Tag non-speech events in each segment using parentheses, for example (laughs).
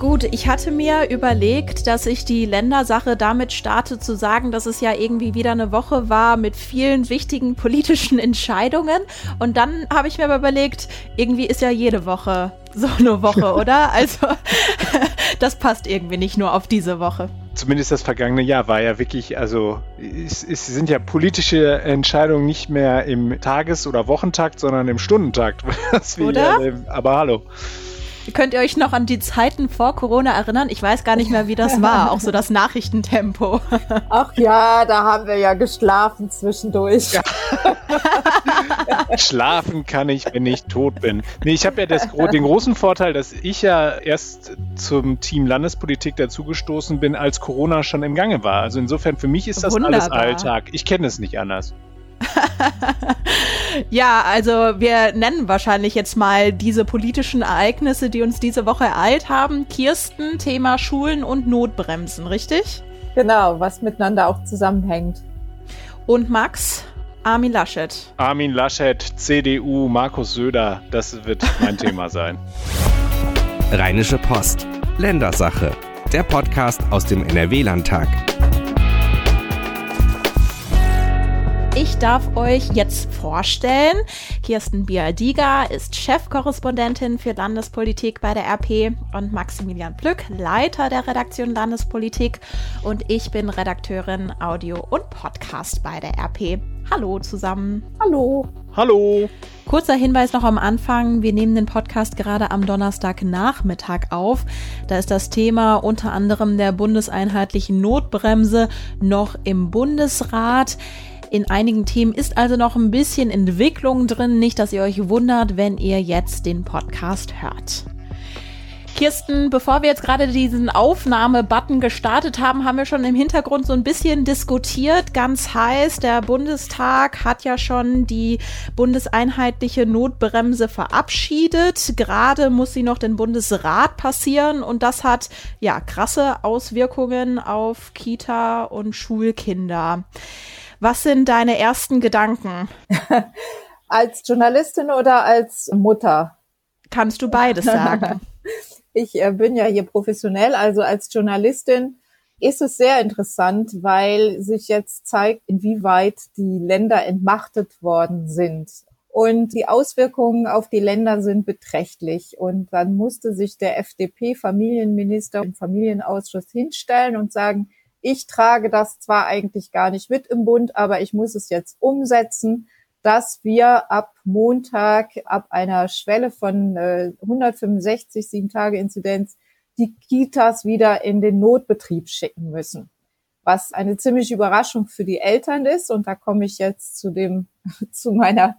Gut, ich hatte mir überlegt, dass ich die Ländersache damit starte zu sagen, dass es ja irgendwie wieder eine Woche war mit vielen wichtigen politischen (laughs) Entscheidungen. Und dann habe ich mir aber überlegt, irgendwie ist ja jede Woche so eine Woche, (laughs) oder? Also (laughs) das passt irgendwie nicht nur auf diese Woche. Zumindest das vergangene Jahr war ja wirklich, also es, es sind ja politische Entscheidungen nicht mehr im Tages- oder Wochentakt, sondern im Stundentakt. oder? aber hallo. Könnt ihr euch noch an die Zeiten vor Corona erinnern? Ich weiß gar nicht mehr, wie das war, auch so das Nachrichtentempo. (laughs) Ach ja, da haben wir ja geschlafen zwischendurch. Ja. Schlafen kann ich, wenn ich tot bin. Nee, ich habe ja das, den großen Vorteil, dass ich ja erst zum Team Landespolitik dazugestoßen bin, als Corona schon im Gange war. Also insofern, für mich ist das Wunderbar. alles Alltag. Ich kenne es nicht anders. (laughs) ja, also wir nennen wahrscheinlich jetzt mal diese politischen Ereignisse, die uns diese Woche ereilt haben. Kirsten, Thema Schulen und Notbremsen, richtig? Genau, was miteinander auch zusammenhängt. Und Max, Armin Laschet. Armin Laschet, CDU, Markus Söder, das wird mein (laughs) Thema sein. Rheinische Post, Ländersache, der Podcast aus dem NRW-Landtag. Darf euch jetzt vorstellen, Kirsten Bialdiga ist Chefkorrespondentin für Landespolitik bei der RP und Maximilian Plück, Leiter der Redaktion Landespolitik und ich bin Redakteurin Audio und Podcast bei der RP. Hallo zusammen. Hallo. Hallo. Kurzer Hinweis noch am Anfang. Wir nehmen den Podcast gerade am Donnerstagnachmittag auf. Da ist das Thema unter anderem der bundeseinheitlichen Notbremse noch im Bundesrat. In einigen Themen ist also noch ein bisschen Entwicklung drin. Nicht, dass ihr euch wundert, wenn ihr jetzt den Podcast hört. Kirsten, bevor wir jetzt gerade diesen Aufnahme-Button gestartet haben, haben wir schon im Hintergrund so ein bisschen diskutiert. Ganz heiß, der Bundestag hat ja schon die bundeseinheitliche Notbremse verabschiedet. Gerade muss sie noch den Bundesrat passieren und das hat ja krasse Auswirkungen auf Kita und Schulkinder. Was sind deine ersten Gedanken? (laughs) als Journalistin oder als Mutter? Kannst du beides sagen? (laughs) ich äh, bin ja hier professionell, also als Journalistin ist es sehr interessant, weil sich jetzt zeigt, inwieweit die Länder entmachtet worden sind. Und die Auswirkungen auf die Länder sind beträchtlich. Und dann musste sich der FDP-Familienminister im Familienausschuss hinstellen und sagen, ich trage das zwar eigentlich gar nicht mit im Bund, aber ich muss es jetzt umsetzen, dass wir ab Montag, ab einer Schwelle von äh, 165 sieben Tage Inzidenz, die Kitas wieder in den Notbetrieb schicken müssen. Was eine ziemliche Überraschung für die Eltern ist. Und da komme ich jetzt zu dem, (laughs) zu meiner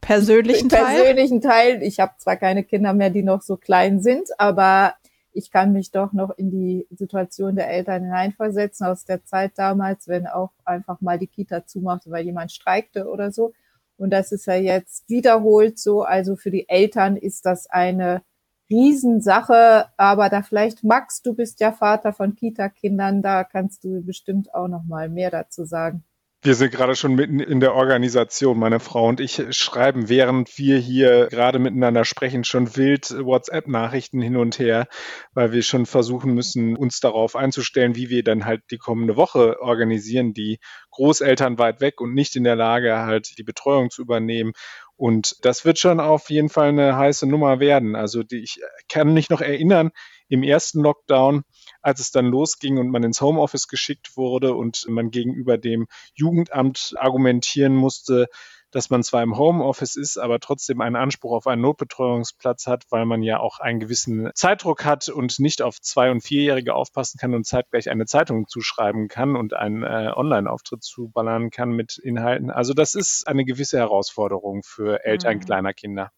persönlichen Teil. Persönlichen Teil. Ich habe zwar keine Kinder mehr, die noch so klein sind, aber ich kann mich doch noch in die Situation der Eltern hineinversetzen aus der Zeit damals, wenn auch einfach mal die Kita zumachte, weil jemand streikte oder so. Und das ist ja jetzt wiederholt so. Also für die Eltern ist das eine Riesensache. Aber da vielleicht, Max, du bist ja Vater von Kita-Kindern, da kannst du bestimmt auch noch mal mehr dazu sagen. Wir sind gerade schon mitten in der Organisation. Meine Frau und ich schreiben, während wir hier gerade miteinander sprechen, schon wild WhatsApp-Nachrichten hin und her, weil wir schon versuchen müssen, uns darauf einzustellen, wie wir dann halt die kommende Woche organisieren. Die Großeltern weit weg und nicht in der Lage, halt die Betreuung zu übernehmen. Und das wird schon auf jeden Fall eine heiße Nummer werden. Also die, ich kann mich noch erinnern, im ersten Lockdown, als es dann losging und man ins Homeoffice geschickt wurde und man gegenüber dem Jugendamt argumentieren musste, dass man zwar im Homeoffice ist, aber trotzdem einen Anspruch auf einen Notbetreuungsplatz hat, weil man ja auch einen gewissen Zeitdruck hat und nicht auf Zwei- und Vierjährige aufpassen kann und zeitgleich eine Zeitung zuschreiben kann und einen äh, Online-Auftritt zuballern kann mit Inhalten. Also das ist eine gewisse Herausforderung für Eltern mhm. kleiner Kinder.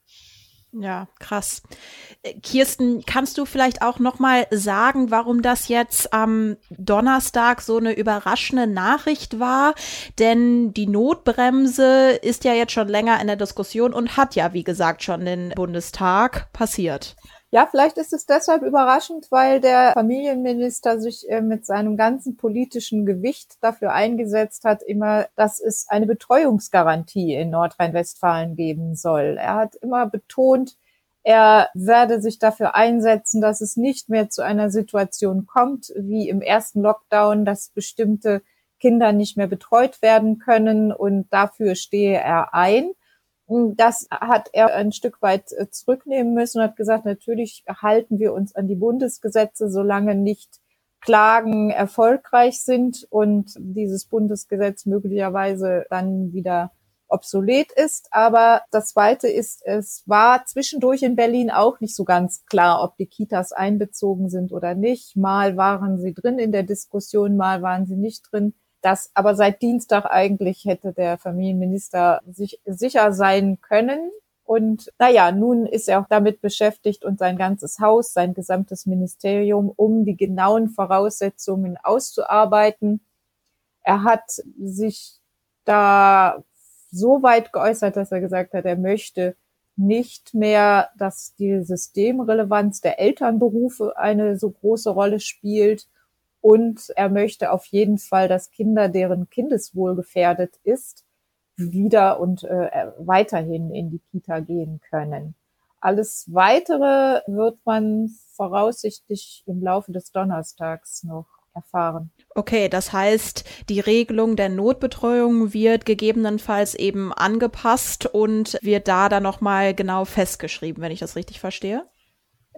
Ja, krass. Äh, Kirsten, kannst du vielleicht auch noch mal sagen, warum das jetzt am Donnerstag so eine überraschende Nachricht war? Denn die Notbremse ist ja jetzt schon länger in der Diskussion und hat ja, wie gesagt, schon den Bundestag passiert. Ja, vielleicht ist es deshalb überraschend, weil der Familienminister sich äh, mit seinem ganzen politischen Gewicht dafür eingesetzt hat, immer, dass es eine Betreuungsgarantie in Nordrhein-Westfalen geben soll. Er hat immer betont, Er werde sich dafür einsetzen, dass es nicht mehr zu einer Situation kommt wie im ersten Lockdown, dass bestimmte Kinder nicht mehr betreut werden können und dafür stehe er ein. Das hat er ein Stück weit äh, zurücknehmen müssen und hat gesagt, natürlich halten wir uns an die Bundesgesetze, solange nicht Klagen erfolgreich sind und dieses Bundesgesetz möglicherweise dann wieder obsolet ist. Aber das Zweite ist, es war zwischendurch in Berlin auch nicht so ganz klar, ob die Kitas einbezogen sind oder nicht. Mal waren sie drin in der Diskussion, mal waren sie nicht drin. Das aber seit Dienstag eigentlich hätte der Familienminister sich sicher sein können. Und naja, nun ist er auch damit beschäftigt und sein ganzes Haus, sein gesamtes Ministerium, um die genauen Voraussetzungen auszuarbeiten. Er hat sich da so weit geäußert, dass er gesagt hat, er möchte nicht mehr, dass die Systemrelevanz der Elternberufe eine so große Rolle spielt. Und er möchte auf jeden Fall, dass Kinder, deren Kindeswohl gefährdet ist, wieder und äh, weiterhin in die Kita gehen können. Alles Weitere wird man voraussichtlich im Laufe des Donnerstags noch erfahren. Okay, das heißt, die Regelung der Notbetreuung wird gegebenenfalls eben angepasst und wird da dann nochmal genau festgeschrieben, wenn ich das richtig verstehe?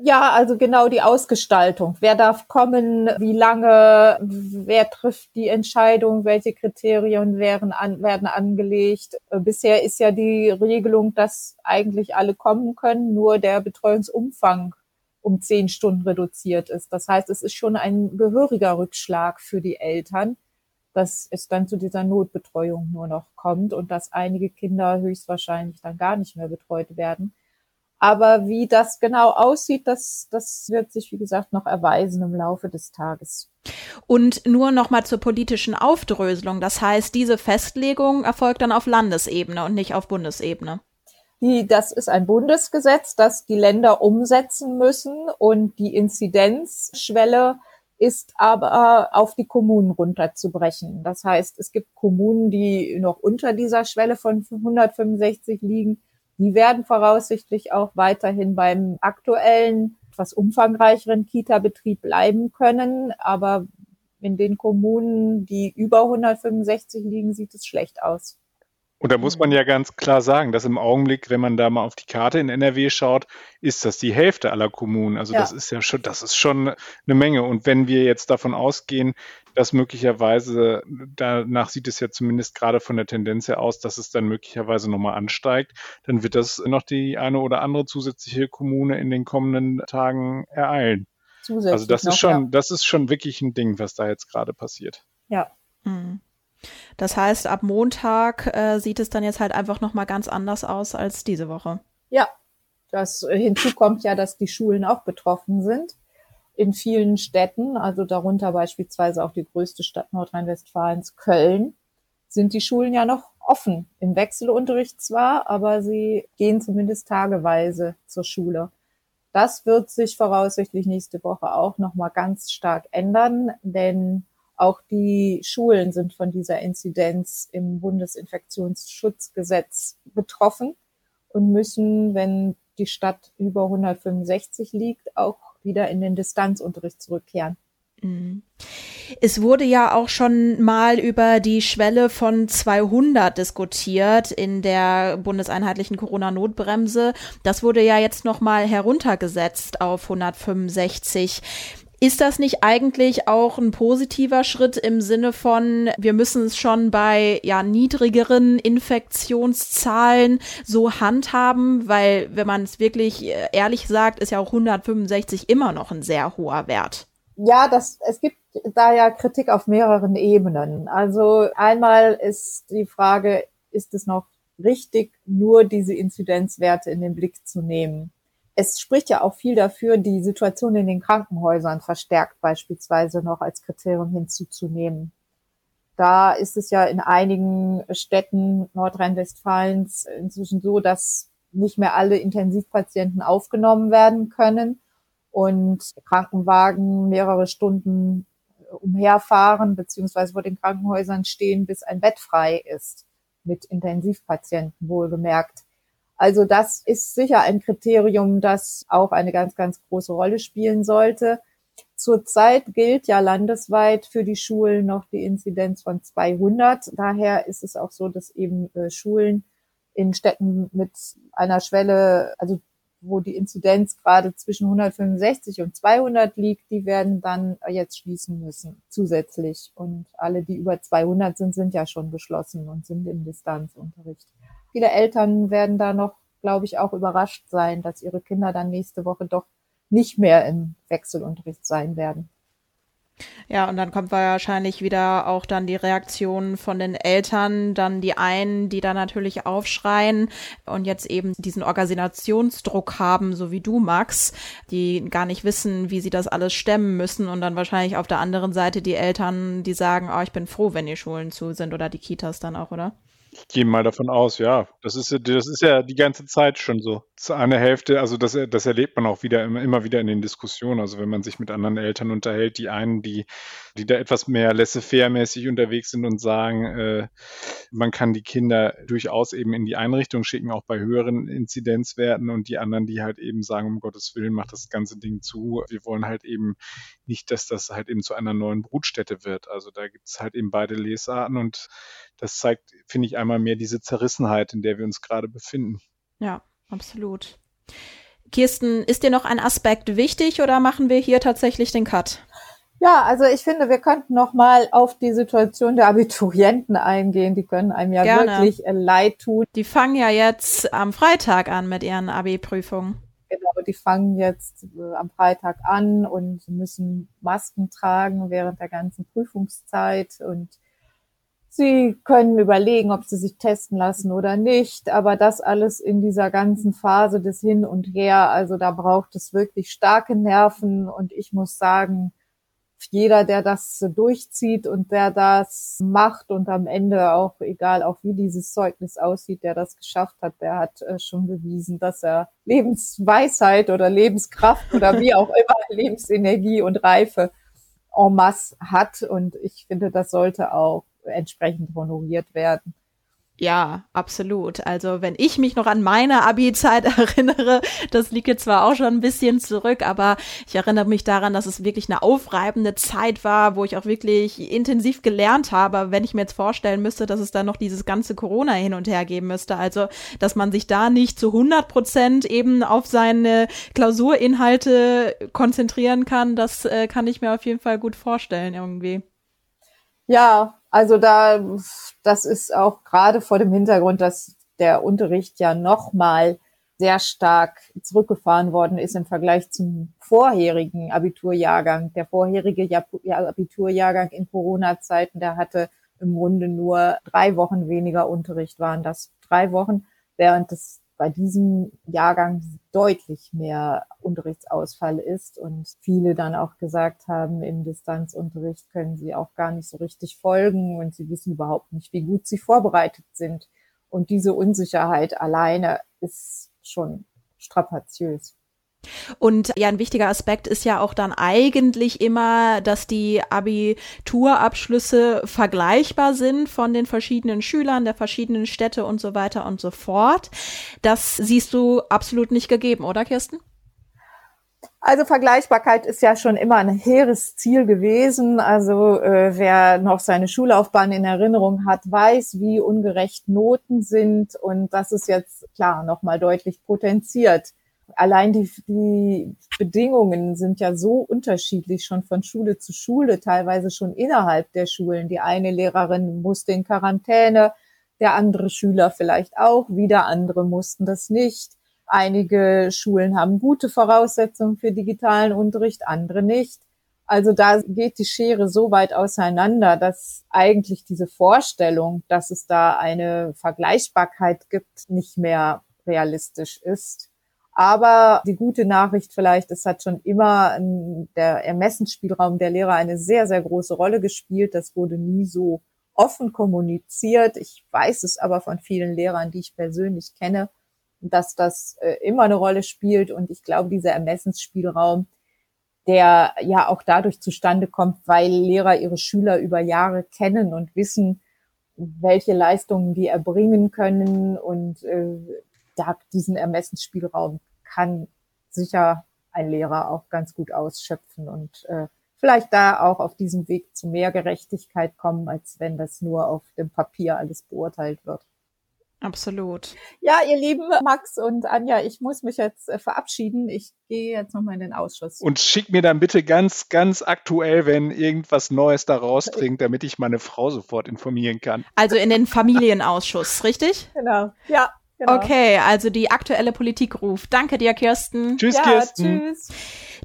Ja, also genau die Ausgestaltung. Wer darf kommen? Wie lange? Wer trifft die Entscheidung? Welche Kriterien werden, an, werden angelegt? Bisher ist ja die Regelung, dass eigentlich alle kommen können, nur der Betreuungsumfang um zehn Stunden reduziert ist. Das heißt, es ist schon ein gehöriger Rückschlag für die Eltern, dass es dann zu dieser Notbetreuung nur noch kommt und dass einige Kinder höchstwahrscheinlich dann gar nicht mehr betreut werden. Aber wie das genau aussieht, das, das wird sich, wie gesagt, noch erweisen im Laufe des Tages. Und nur noch mal zur politischen Aufdröselung. Das heißt, diese Festlegung erfolgt dann auf Landesebene und nicht auf Bundesebene. Die, das ist ein Bundesgesetz, das die Länder umsetzen müssen und die Inzidenzschwelle ist aber auf die Kommunen runterzubrechen. Das heißt, es gibt Kommunen, die noch unter dieser Schwelle von 165 liegen. Die werden voraussichtlich auch weiterhin beim aktuellen, etwas umfangreicheren Kita-Betrieb bleiben können. Aber in den Kommunen, die über 165 liegen, sieht es schlecht aus. Und da muss man mhm. ja ganz klar sagen, dass im Augenblick, wenn man da mal auf die Karte in NRW schaut, ist das die Hälfte aller Kommunen. Also ja. das ist ja schon, das ist schon eine Menge. Und wenn wir jetzt davon ausgehen, dass möglicherweise, danach sieht es ja zumindest gerade von der Tendenz her aus, dass es dann möglicherweise nochmal ansteigt, dann wird das noch die eine oder andere zusätzliche Kommune in den kommenden Tagen ereilen. Zusätzlich also das noch, ist schon, ja. das ist schon wirklich ein Ding, was da jetzt gerade passiert. Ja. Mhm. Das heißt, ab Montag äh, sieht es dann jetzt halt einfach nochmal ganz anders aus als diese Woche. Ja, das äh, hinzu kommt ja, dass die Schulen auch betroffen sind. In vielen Städten, also darunter beispielsweise auch die größte Stadt Nordrhein-Westfalens, Köln, sind die Schulen ja noch offen. Im Wechselunterricht zwar, aber sie gehen zumindest tageweise zur Schule. Das wird sich voraussichtlich nächste Woche auch nochmal ganz stark ändern, denn auch die Schulen sind von dieser Inzidenz im Bundesinfektionsschutzgesetz betroffen und müssen, wenn die Stadt über 165 liegt, auch wieder in den Distanzunterricht zurückkehren. Mhm. Es wurde ja auch schon mal über die Schwelle von 200 diskutiert in der bundeseinheitlichen Corona-Notbremse. Das wurde ja jetzt noch mal heruntergesetzt auf 165. Ist das nicht eigentlich auch ein positiver Schritt im Sinne von, wir müssen es schon bei ja niedrigeren Infektionszahlen so handhaben, weil wenn man es wirklich äh, ehrlich sagt, ist ja auch 165 immer noch ein sehr hoher Wert. Ja, das, es gibt da ja Kritik auf mehreren Ebenen. Also einmal ist die Frage, ist es noch richtig, nur diese Inzidenzwerte in den Blick zu nehmen? Es spricht ja auch viel dafür, die Situation in den Krankenhäusern verstärkt beispielsweise noch als Kriterium hinzuzunehmen. Da ist es ja in einigen Städten Nordrhein-Westfalens inzwischen so, dass nicht mehr alle Intensivpatienten aufgenommen werden können und Krankenwagen mehrere Stunden umherfahren beziehungsweise vor den Krankenhäusern stehen, bis ein Bett frei ist, mit Intensivpatienten wohlgemerkt. Also das ist sicher ein Kriterium, das auch eine ganz, ganz große Rolle spielen sollte. Zurzeit gilt ja landesweit für die Schulen noch die Inzidenz von 200. Daher ist es auch so, dass eben äh, Schulen in Städten mit einer Schwelle, also wo die Inzidenz gerade zwischen 165 und 200 liegt, die werden dann jetzt schließen müssen zusätzlich. Und alle, die über 200 sind, sind ja schon geschlossen und sind im Distanzunterricht. Viele Eltern werden da noch, glaube ich, auch überrascht sein, dass ihre Kinder dann nächste Woche doch nicht mehr im Wechselunterricht sein werden. Ja, und dann kommt wahrscheinlich wieder auch dann die Reaktion von den Eltern, dann die einen, die da natürlich aufschreien und jetzt eben diesen Organisationsdruck haben, so wie du, Max, die gar nicht wissen, wie sie das alles stemmen müssen und dann wahrscheinlich auf der anderen Seite die Eltern, die sagen, oh, ich bin froh, wenn die Schulen zu sind oder die Kitas dann auch, oder? Ich gehe mal davon aus, ja. Das ist, das ist ja die ganze Zeit schon so. Zu einer Hälfte, also das, das erlebt man auch wieder immer, immer wieder in den Diskussionen. Also wenn man sich mit anderen Eltern unterhält, die einen, die, die da etwas mehr laissez-faire-mäßig unterwegs sind und sagen, äh, man kann die Kinder durchaus eben in die Einrichtung schicken, auch bei höheren Inzidenzwerten und die anderen, die halt eben sagen, um Gottes Willen, macht das ganze Ding zu. Wir wollen halt eben nicht, dass das halt eben zu einer neuen Brutstätte wird. Also da gibt es halt eben beide Lesarten und das zeigt, finde ich, einmal mehr diese Zerrissenheit, in der wir uns gerade befinden. Ja, absolut. Kirsten, ist dir noch ein Aspekt wichtig oder machen wir hier tatsächlich den Cut? Ja, also ich finde, wir könnten noch mal auf die Situation der Abiturienten eingehen. Die können einem ja Gerne. wirklich äh, leid tun. Die fangen ja jetzt am Freitag an mit ihren Abi-Prüfungen. Genau, die fangen jetzt äh, am Freitag an und müssen Masken tragen während der ganzen Prüfungszeit und Sie können überlegen, ob sie sich testen lassen oder nicht, aber das alles in dieser ganzen Phase des Hin und Her, also da braucht es wirklich starke Nerven und ich muss sagen, jeder, der das durchzieht und der das macht und am Ende auch, egal auch wie dieses Zeugnis aussieht, der das geschafft hat, der hat äh, schon bewiesen, dass er Lebensweisheit oder Lebenskraft oder wie auch immer (laughs) Lebensenergie und Reife en masse hat und ich finde, das sollte auch entsprechend honoriert werden. Ja, absolut. Also wenn ich mich noch an meine Abi-Zeit (laughs) erinnere, das liegt jetzt zwar auch schon ein bisschen zurück, aber ich erinnere mich daran, dass es wirklich eine aufreibende Zeit war, wo ich auch wirklich intensiv gelernt habe. Wenn ich mir jetzt vorstellen müsste, dass es da noch dieses ganze Corona hin und her geben müsste, also dass man sich da nicht zu 100 Prozent eben auf seine Klausurinhalte konzentrieren kann, das äh, kann ich mir auf jeden Fall gut vorstellen irgendwie. Ja, also da, das ist auch gerade vor dem Hintergrund, dass der Unterricht ja nochmal sehr stark zurückgefahren worden ist im Vergleich zum vorherigen Abiturjahrgang. Der vorherige Abiturjahrgang in Corona-Zeiten, der hatte im Grunde nur drei Wochen weniger Unterricht, waren das drei Wochen, während das bei diesem Jahrgang deutlich mehr Unterrichtsausfall ist und viele dann auch gesagt haben, im Distanzunterricht können sie auch gar nicht so richtig folgen und sie wissen überhaupt nicht, wie gut sie vorbereitet sind. Und diese Unsicherheit alleine ist schon strapaziös. Und ja, ein wichtiger Aspekt ist ja auch dann eigentlich immer, dass die Abiturabschlüsse vergleichbar sind von den verschiedenen Schülern der verschiedenen Städte und so weiter und so fort. Das siehst du absolut nicht gegeben, oder Kirsten? Also Vergleichbarkeit ist ja schon immer ein hehres Ziel gewesen. Also äh, wer noch seine Schullaufbahn in Erinnerung hat, weiß, wie ungerecht Noten sind und das ist jetzt klar nochmal deutlich potenziert allein die, die Bedingungen sind ja so unterschiedlich schon von Schule zu Schule, teilweise schon innerhalb der Schulen. Die eine Lehrerin musste in Quarantäne, der andere Schüler vielleicht auch, wieder andere mussten das nicht. Einige Schulen haben gute Voraussetzungen für digitalen Unterricht, andere nicht. Also da geht die Schere so weit auseinander, dass eigentlich diese Vorstellung, dass es da eine Vergleichbarkeit gibt, nicht mehr realistisch ist. Aber die gute Nachricht vielleicht, es hat schon immer der Ermessensspielraum der Lehrer eine sehr, sehr große Rolle gespielt. Das wurde nie so offen kommuniziert. Ich weiß es aber von vielen Lehrern, die ich persönlich kenne, dass das äh, immer eine Rolle spielt. Und ich glaube, dieser Ermessensspielraum, der ja auch dadurch zustande kommt, weil Lehrer ihre Schüler über Jahre kennen und wissen, welche Leistungen die erbringen können und äh, da, diesen Ermessensspielraum kann sicher ein Lehrer auch ganz gut ausschöpfen und äh, vielleicht da auch auf diesem Weg zu mehr Gerechtigkeit kommen, als wenn das nur auf dem Papier alles beurteilt wird. Absolut. Ja, ihr lieben Max und Anja, ich muss mich jetzt äh, verabschieden. Ich gehe jetzt nochmal in den Ausschuss. Und schick mir dann bitte ganz, ganz aktuell, wenn irgendwas Neues da rausdringt, damit ich meine Frau sofort informieren kann. Also in den Familienausschuss, richtig? Genau. Ja. Genau. Okay, also die aktuelle Politik ruft. Danke dir, Kirsten. Tschüss, ja, Kirsten. Tschüss.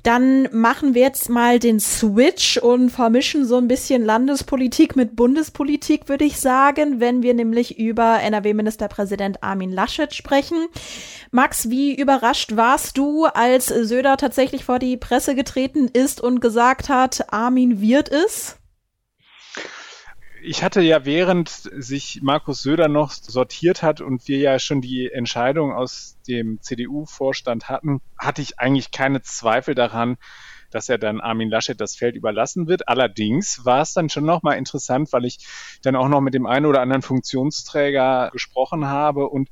Dann machen wir jetzt mal den Switch und vermischen so ein bisschen Landespolitik mit Bundespolitik, würde ich sagen, wenn wir nämlich über NRW-Ministerpräsident Armin Laschet sprechen. Max, wie überrascht warst du, als Söder tatsächlich vor die Presse getreten ist und gesagt hat, Armin wird es? Ich hatte ja, während sich Markus Söder noch sortiert hat und wir ja schon die Entscheidung aus dem CDU-Vorstand hatten, hatte ich eigentlich keine Zweifel daran, dass er dann Armin Laschet das Feld überlassen wird. Allerdings war es dann schon nochmal interessant, weil ich dann auch noch mit dem einen oder anderen Funktionsträger gesprochen habe und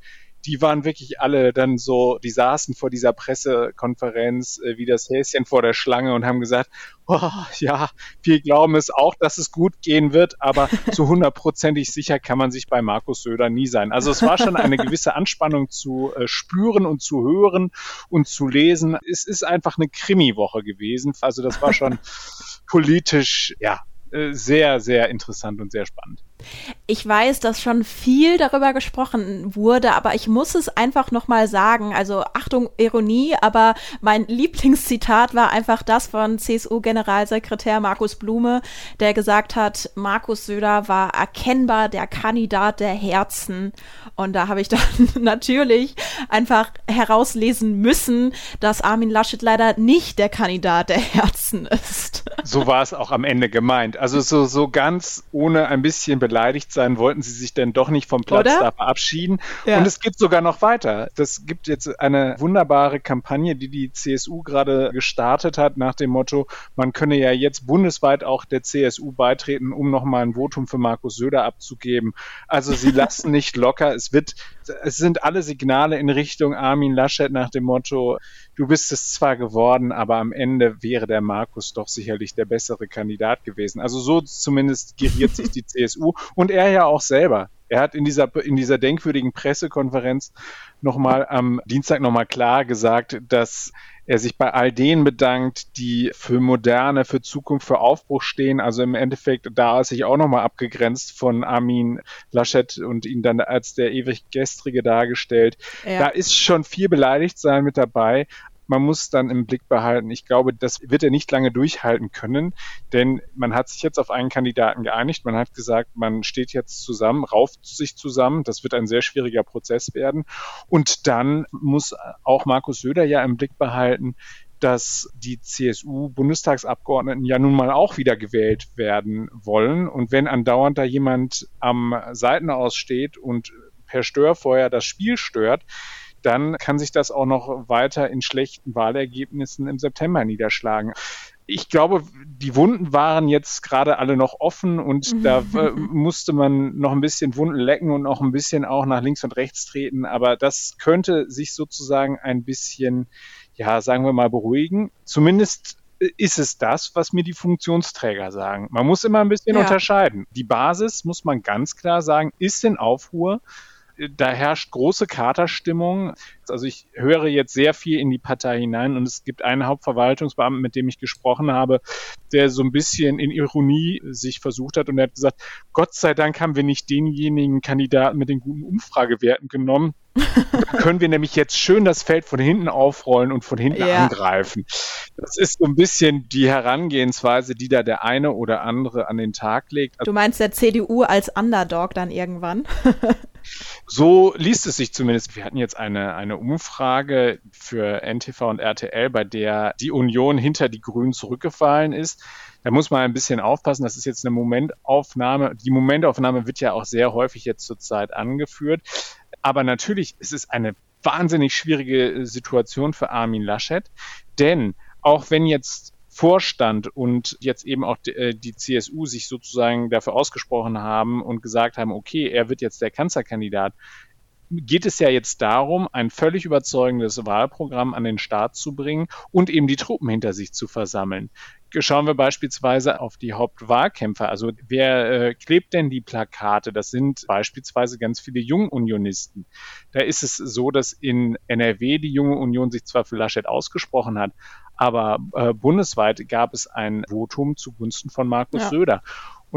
die waren wirklich alle dann so, die saßen vor dieser Pressekonferenz äh, wie das Häschen vor der Schlange und haben gesagt, oh, ja, wir glauben es auch, dass es gut gehen wird, aber (laughs) so hundertprozentig sicher kann man sich bei Markus Söder nie sein. Also es war schon eine gewisse Anspannung zu äh, spüren und zu hören und zu lesen. Es ist einfach eine Krimi-Woche gewesen. Also das war schon (laughs) politisch, ja, äh, sehr, sehr interessant und sehr spannend. Ich weiß, dass schon viel darüber gesprochen wurde, aber ich muss es einfach nochmal sagen. Also Achtung, Ironie, aber mein (laughs) Lieblingszitat war einfach das von CSU-Generalsekretär Markus Blume, der gesagt hat, Markus Söder war erkennbar der Kandidat der Herzen. Und da habe ich (laughs) dann natürlich einfach herauslesen müssen, dass Armin Laschet leider nicht der Kandidat der Herzen ist. So war es auch am Ende gemeint. Also so, so ganz ohne ein bisschen beleidigt sein, wollten sie sich denn doch nicht vom Platz Oder? da verabschieden. Ja. Und es geht sogar noch weiter. Das gibt jetzt eine wunderbare Kampagne, die die CSU gerade gestartet hat, nach dem Motto, man könne ja jetzt bundesweit auch der CSU beitreten, um nochmal ein Votum für Markus Söder abzugeben. Also sie (laughs) lassen nicht locker. Es wird, es sind alle Signale in Richtung Armin Laschet nach dem Motto, du bist es zwar geworden, aber am Ende wäre der Markus doch sicherlich der bessere Kandidat gewesen. Also so zumindest geriert sich die (laughs) CSU und er ja auch selber. Er hat in dieser, in dieser denkwürdigen Pressekonferenz nochmal am Dienstag nochmal klar gesagt, dass er sich bei all denen bedankt, die für Moderne, für Zukunft, für Aufbruch stehen. Also im Endeffekt, da ist sich auch nochmal abgegrenzt von Armin Laschet und ihn dann als der ewig Gestrige dargestellt. Ja. Da ist schon viel beleidigt sein mit dabei man muss dann im Blick behalten. Ich glaube, das wird er nicht lange durchhalten können, denn man hat sich jetzt auf einen Kandidaten geeinigt. Man hat gesagt, man steht jetzt zusammen, rauft sich zusammen. Das wird ein sehr schwieriger Prozess werden. Und dann muss auch Markus Söder ja im Blick behalten, dass die CSU-Bundestagsabgeordneten ja nun mal auch wieder gewählt werden wollen. Und wenn andauernd da jemand am Seitenaus steht und per Störfeuer das Spiel stört, dann kann sich das auch noch weiter in schlechten Wahlergebnissen im September niederschlagen ich glaube, die Wunden waren jetzt gerade alle noch offen und mhm. da äh, musste man noch ein bisschen Wunden lecken und noch ein bisschen auch nach links und rechts treten. Aber das könnte sich sozusagen ein bisschen, ja, sagen wir mal, beruhigen. Zumindest ist es das, was mir die Funktionsträger sagen. Man muss immer ein bisschen ja. unterscheiden. Die Basis, muss man ganz klar sagen, ist in Aufruhr da herrscht große Katerstimmung. Also ich höre jetzt sehr viel in die Partei hinein und es gibt einen Hauptverwaltungsbeamten, mit dem ich gesprochen habe, der so ein bisschen in Ironie sich versucht hat und er hat gesagt, Gott sei Dank haben wir nicht denjenigen Kandidaten mit den guten Umfragewerten genommen. Da (laughs) können wir nämlich jetzt schön das Feld von hinten aufrollen und von hinten ja. angreifen. Das ist so ein bisschen die Herangehensweise, die da der eine oder andere an den Tag legt. Du meinst der CDU als Underdog dann irgendwann? (laughs) So liest es sich zumindest. Wir hatten jetzt eine, eine Umfrage für NTV und RTL, bei der die Union hinter die Grünen zurückgefallen ist. Da muss man ein bisschen aufpassen. Das ist jetzt eine Momentaufnahme. Die Momentaufnahme wird ja auch sehr häufig jetzt zurzeit angeführt. Aber natürlich ist es eine wahnsinnig schwierige Situation für Armin Laschet, denn auch wenn jetzt Vorstand und jetzt eben auch die, äh, CSU sich sozusagen dafür ausgesprochen haben und gesagt haben, okay, er wird jetzt der Kanzlerkandidat. Geht es ja jetzt darum, ein völlig überzeugendes Wahlprogramm an den Start zu bringen und eben die Truppen hinter sich zu versammeln. Schauen wir beispielsweise auf die Hauptwahlkämpfer. Also wer äh, klebt denn die Plakate? Das sind beispielsweise ganz viele Jungunionisten. Da ist es so, dass in NRW die Junge Union sich zwar für Laschet ausgesprochen hat, aber äh, bundesweit gab es ein Votum zugunsten von Markus ja. Söder.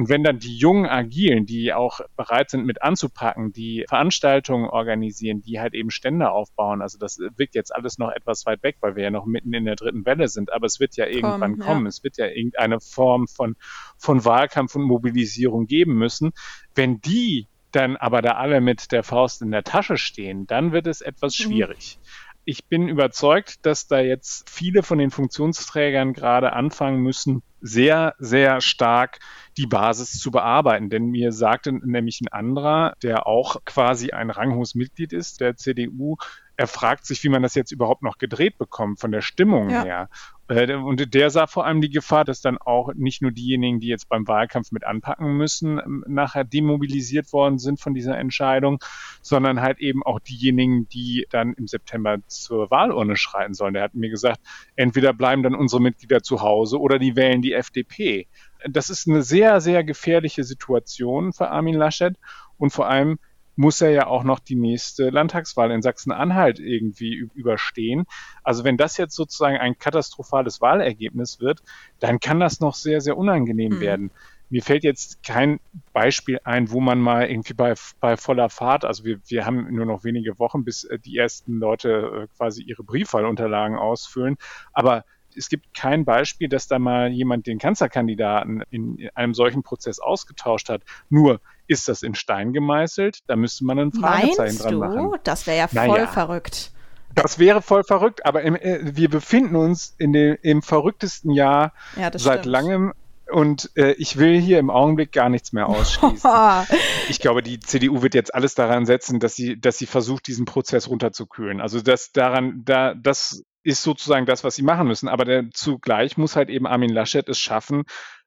Und wenn dann die jungen Agilen, die auch bereit sind mit anzupacken, die Veranstaltungen organisieren, die halt eben Stände aufbauen, also das wirkt jetzt alles noch etwas weit weg, weil wir ja noch mitten in der dritten Welle sind, aber es wird ja irgendwann Komm, kommen. Ja. Es wird ja irgendeine Form von, von Wahlkampf und Mobilisierung geben müssen. Wenn die dann aber da alle mit der Faust in der Tasche stehen, dann wird es etwas mhm. schwierig. Mhm ich bin überzeugt, dass da jetzt viele von den Funktionsträgern gerade anfangen müssen, sehr, sehr stark die Basis zu bearbeiten. Denn mir sagte nämlich ein anderer, der auch quasi ein ranghohes Mitglied ist, der CDU, er fragt sich, wie man das jetzt überhaupt noch gedreht bekommt von der Stimmung ja. her. Äh, und der sah vor allem die Gefahr, dass dann auch nicht nur diejenigen, die jetzt beim Wahlkampf mit anpacken müssen, ähm, nachher demobilisiert worden sind von dieser Entscheidung, sondern halt eben auch diejenigen, die dann im September zur Wahlurne schreiten sollen. Der hat mir gesagt, entweder bleiben dann unsere Mitglieder zu Hause oder die wählen die FDP. Das ist eine sehr, sehr gefährliche Situation für Armin Laschet und vor allem muss er ja auch noch die nächste Landtagswahl in Sachsen-Anhalt irgendwie überstehen. Also wenn das jetzt sozusagen ein katastrophales Wahlergebnis wird, dann kann das noch sehr, sehr unangenehm mhm. werden. Mir fällt jetzt kein Beispiel ein, wo man mal irgendwie bei, bei voller Fahrt, also wir, wir haben nur noch wenige Wochen, bis äh, die ersten Leute äh, quasi ihre Briefwahlunterlagen ausfüllen, aber es gibt kein Beispiel, dass da mal jemand den Kanzlerkandidaten in einem solchen Prozess ausgetauscht hat. Nur ist das in Stein gemeißelt? Da müsste man ein Fragezeichen Meinst dran du? machen. Das wäre ja voll naja. verrückt. Das wäre voll verrückt, aber im, äh, wir befinden uns in dem, im verrücktesten Jahr ja, seit stimmt. langem und äh, ich will hier im Augenblick gar nichts mehr ausschließen. (laughs) ich glaube, die CDU wird jetzt alles daran setzen, dass sie, dass sie versucht, diesen Prozess runterzukühlen. Also das daran, da, das ist sozusagen das, was sie machen müssen. Aber der, zugleich muss halt eben Armin Laschet es schaffen,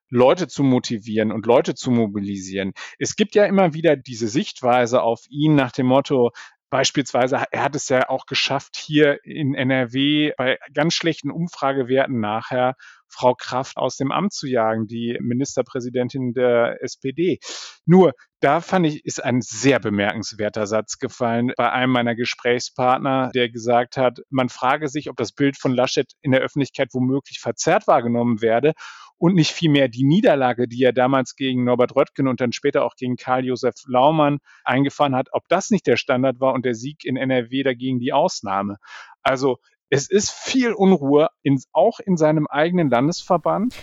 Leute zu motivieren und Leute zu mobilisieren. Es gibt ja immer wieder diese Sichtweise auf ihn nach dem Motto, Beispielsweise, er hat es ja auch geschafft, hier in NRW bei ganz schlechten Umfragewerten nachher Frau Kraft aus dem Amt zu jagen, die Ministerpräsidentin der SPD. Nur, da fand ich, ist ein sehr bemerkenswerter Satz gefallen bei einem meiner Gesprächspartner, der gesagt hat, man frage sich, ob das Bild von Laschet in der Öffentlichkeit womöglich verzerrt wahrgenommen werde und nicht vielmehr die Niederlage, die er damals gegen Norbert Röttgen und dann später auch gegen Karl-Josef Laumann eingefahren hat, ob das nicht der Standard war und der Sieg in NRW dagegen die Ausnahme. Also es ist viel Unruhe, in, auch in seinem eigenen Landesverband.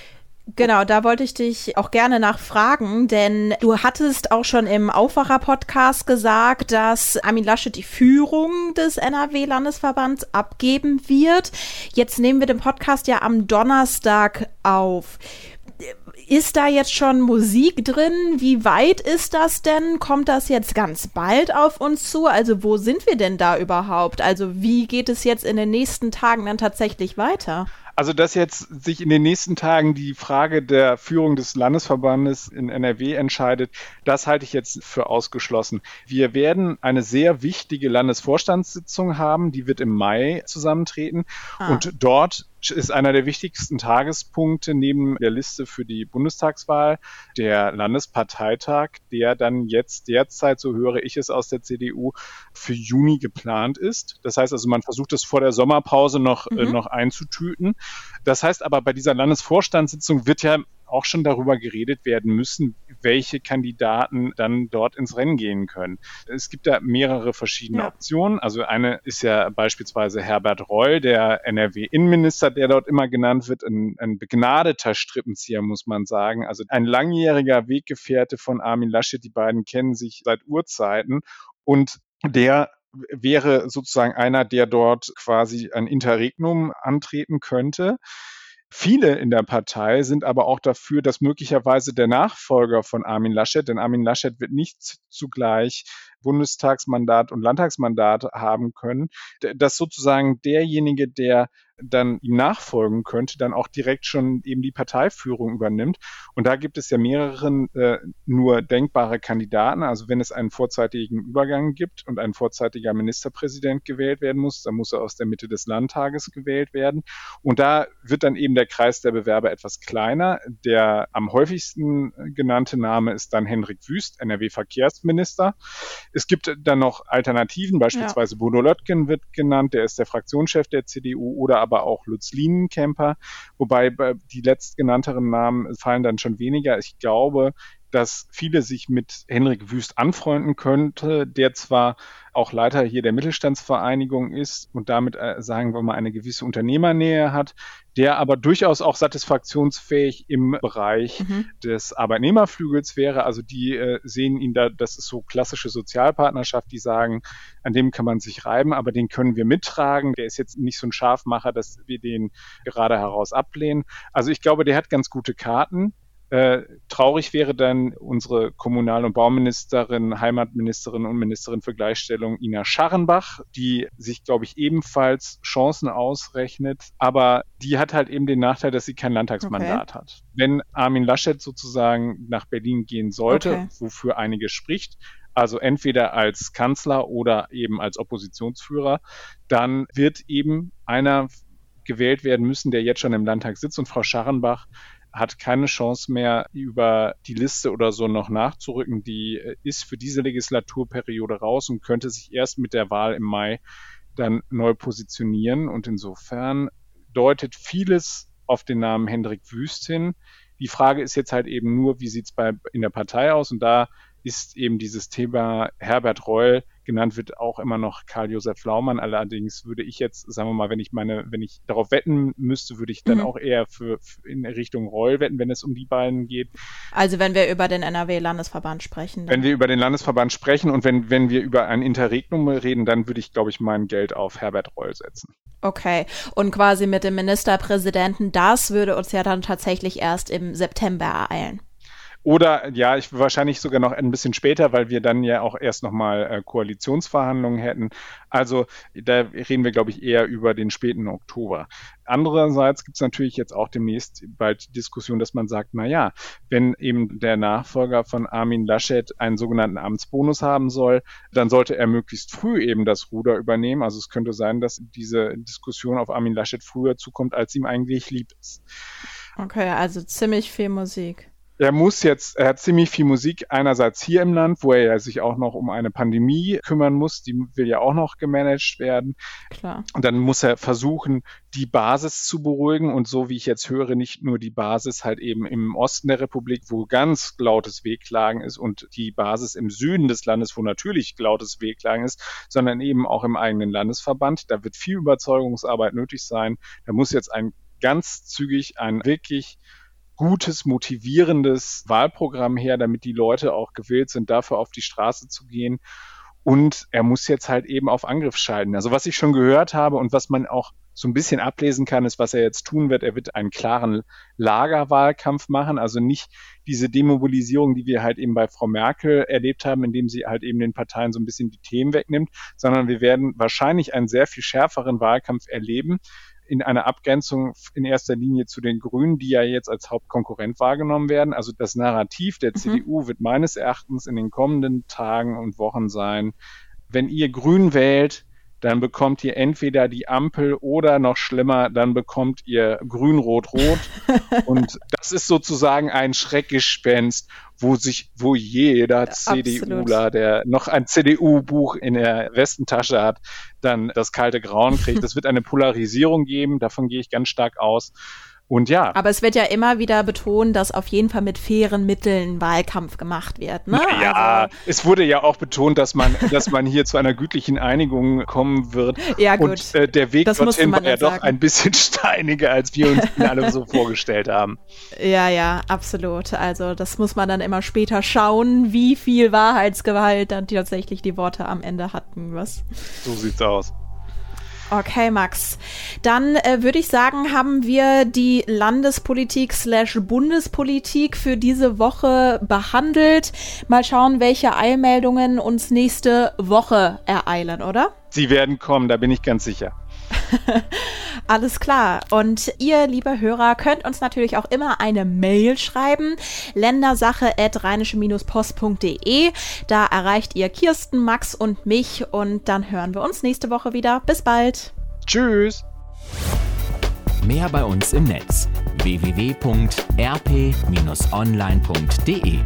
Genau, da wollte ich dich auch gerne nachfragen, denn du hattest auch schon im Aufwacher-Podcast gesagt, dass Armin Laschet die Führung des NRW-Landesverbands abgeben wird. Jetzt nehmen wir den Podcast ja am Donnerstag auf. Ist da jetzt schon Musik drin? Wie weit ist das denn? Kommt das jetzt ganz bald auf uns zu? Also wo sind wir denn da überhaupt? Also wie geht es jetzt in den nächsten Tagen dann tatsächlich weiter? Also, dass jetzt sich in den nächsten Tagen die Frage der Führung des Landesverbandes in NRW entscheidet, das halte ich jetzt für ausgeschlossen. Wir werden eine sehr wichtige Landesvorstandssitzung haben, die wird im Mai zusammentreten. Ah. Und dort ist einer der wichtigsten Tagespunkte neben der Liste für die Bundestagswahl der Landesparteitag, der dann jetzt derzeit, so höre ich es aus der CDU, für Juni geplant ist. Das heißt also, man versucht es vor der Sommerpause noch, äh, mhm. äh, noch einzutüten. Das heißt aber, bei dieser Landesvorstandssitzung wird ja auch schon darüber geredet werden müssen, welche Kandidaten dann dort ins Rennen gehen können. Es gibt da mehrere verschiedene ja. Optionen. Also eine ist ja beispielsweise Herbert Reul, der NRW-Innenminister, der dort immer genannt wird, ein, ein begnadeter Strippenzieher, muss man sagen. Also ein langjähriger Weggefährte von Armin Laschet. Die beiden kennen sich seit Urzeiten und der wäre sozusagen einer, der dort quasi ein Interregnum antreten könnte. Viele in der Partei sind aber auch dafür, dass möglicherweise der Nachfolger von Armin Laschet, denn Armin Laschet wird nicht zugleich Bundestagsmandat und Landtagsmandat haben können, dass sozusagen derjenige, der dann ihm nachfolgen könnte, dann auch direkt schon eben die Parteiführung übernimmt. Und da gibt es ja mehrere äh, nur denkbare Kandidaten. Also wenn es einen vorzeitigen Übergang gibt und ein vorzeitiger Ministerpräsident gewählt werden muss, dann muss er aus der Mitte des Landtages gewählt werden. Und da wird dann eben der Kreis der Bewerber etwas kleiner. Der am häufigsten genannte Name ist dann Henrik Wüst, NRW-Verkehrsminister. Es gibt dann noch Alternativen, beispielsweise ja. Bodo Löttgen wird genannt, der ist der Fraktionschef der CDU oder aber auch Lutz Lienenkemper, wobei die letztgenannteren Namen fallen dann schon weniger. Ich glaube, dass viele sich mit Henrik Wüst anfreunden könnte, der zwar auch Leiter hier der Mittelstandsvereinigung ist und damit, äh, sagen wir mal, eine gewisse Unternehmernähe hat, der aber durchaus auch satisfaktionsfähig im Bereich mhm. des Arbeitnehmerflügels wäre. Also die äh, sehen ihn da, das ist so klassische Sozialpartnerschaft, die sagen, an dem kann man sich reiben, aber den können wir mittragen. Der ist jetzt nicht so ein Scharfmacher, dass wir den gerade heraus ablehnen. Also ich glaube, der hat ganz gute Karten. Äh, traurig wäre dann unsere Kommunal- und Bauministerin, Heimatministerin und Ministerin für Gleichstellung Ina Scharrenbach, die sich, glaube ich, ebenfalls Chancen ausrechnet, aber die hat halt eben den Nachteil, dass sie kein Landtagsmandat okay. hat. Wenn Armin Laschet sozusagen nach Berlin gehen sollte, okay. wofür einige spricht, also entweder als Kanzler oder eben als Oppositionsführer, dann wird eben einer gewählt werden müssen, der jetzt schon im Landtag sitzt und Frau Scharrenbach hat keine Chance mehr, über die Liste oder so noch nachzurücken. Die äh, ist für diese Legislaturperiode raus und könnte sich erst mit der Wahl im Mai dann neu positionieren. Und insofern deutet vieles auf den Namen Hendrik Wüst hin. Die Frage ist jetzt halt eben nur, wie sieht's bei in der Partei aus? Und da ist eben dieses Thema Herbert Reul genannt wird auch immer noch Karl-Josef Laumann. Allerdings würde ich jetzt, sagen wir mal, wenn ich meine, wenn ich darauf wetten müsste, würde ich dann mhm. auch eher für, für, in Richtung Reul wetten, wenn es um die beiden geht. Also wenn wir über den NRW-Landesverband sprechen. Wenn wir über den Landesverband sprechen und wenn, wenn wir über ein Interregnum reden, dann würde ich, glaube ich, mein Geld auf Herbert Reul setzen. Okay. Und quasi mit dem Ministerpräsidenten, das würde uns ja dann tatsächlich erst im September ereilen. Oder ja, ich wahrscheinlich sogar noch ein bisschen später, weil wir dann ja auch erst nochmal äh, Koalitionsverhandlungen hätten. Also da reden wir, glaube ich, eher über den späten Oktober. Andererseits gibt es natürlich jetzt auch demnächst bald die Diskussion, dass man sagt, na ja, wenn eben der Nachfolger von Armin Laschet einen sogenannten Amtsbonus haben soll, dann sollte er möglichst früh eben das Ruder übernehmen. Also es könnte sein, dass diese Diskussion auf Armin Laschet früher zukommt, als ihm eigentlich lieb ist. Okay, also ziemlich viel Musik er muss jetzt, er hat ziemlich viel Musik einerseits hier im Land, wo er ja sich auch noch um eine Pandemie kümmern muss, die will ja auch noch gemanagt werden. Klar. Und dann muss er versuchen, die Basis zu beruhigen und so wie ich jetzt höre, nicht nur die Basis halt eben im Osten der Republik, wo ganz lautes Wehklagen ist und die Basis im Süden des Landes, wo natürlich lautes Wehklagen ist, sondern eben auch im eigenen Landesverband. Da wird viel Überzeugungsarbeit nötig sein. Da muss jetzt ein ganz zügig ein wirklich gutes, motivierendes Wahlprogramm her, damit die Leute auch gewillt sind, dafür auf die Straße zu gehen. Und er muss jetzt halt eben auf Angriff schalten. Also was ich schon gehört habe und was man auch so ein bisschen ablesen kann, ist, was er jetzt tun wird. Er wird einen klaren Lagerwahlkampf machen, also nicht diese Demobilisierung, die wir halt eben bei Frau Merkel erlebt haben, indem sie halt eben den Parteien so ein bisschen die Themen wegnimmt, sondern wir werden wahrscheinlich einen sehr viel schärferen Wahlkampf erleben, in einer Abgrenzung in erster Linie zu den Grünen, die ja jetzt als Hauptkonkurrent wahrgenommen werden. Also das Narrativ der mhm. CDU wird meines Erachtens in den kommenden Tagen und Wochen sein, wenn ihr Grün wählt, dann bekommt ihr entweder die Ampel oder noch schlimmer, dann bekommt ihr grün-rot-rot. (laughs) und das ist sozusagen ein Schreckgespenst, wo sich, wo jeder CDUler, der noch ein CDU-Buch in der Westentasche hat, dann das kalte Grauen kriegt. (laughs) Es wird eine Polarisierung geben, davon gehe ich ganz stark aus. Und ja. Aber es wird ja immer wieder betont, dass auf jeden Fall mit fairen Mitteln Wahlkampf gemacht wird. Ne? Ja, also, es wurde ja auch betont, dass man, (laughs) dass man hier zu einer gütlichen Einigung kommen wird. Ja, gut. Und äh, der Weg dorthin war ja doch ein bisschen (laughs) steiniger, als wir uns ihn alle so vorgestellt haben. Ja, ja, absolut. Also das muss man dann immer später schauen, wie viel Wahrheitsgewalt dann tatsächlich die Worte am Ende hatten. Was? So sieht's aus. Okay, Max. Dann äh, würde ich sagen, haben wir die Landespolitik slash Bundespolitik für diese Woche behandelt. Mal schauen, welche Eilmeldungen uns nächste Woche ereilen, oder? Sie werden kommen, da bin ich ganz sicher. (laughs) Alles klar. Und ihr, liebe Hörer, könnt uns natürlich auch immer eine Mail schreiben. ländersache.rheinische-post.de. Da erreicht ihr Kirsten, Max und mich und dann hören wir uns nächste Woche wieder. Bis bald. Tschüss. Mehr bei uns im Netz www.rp-online.de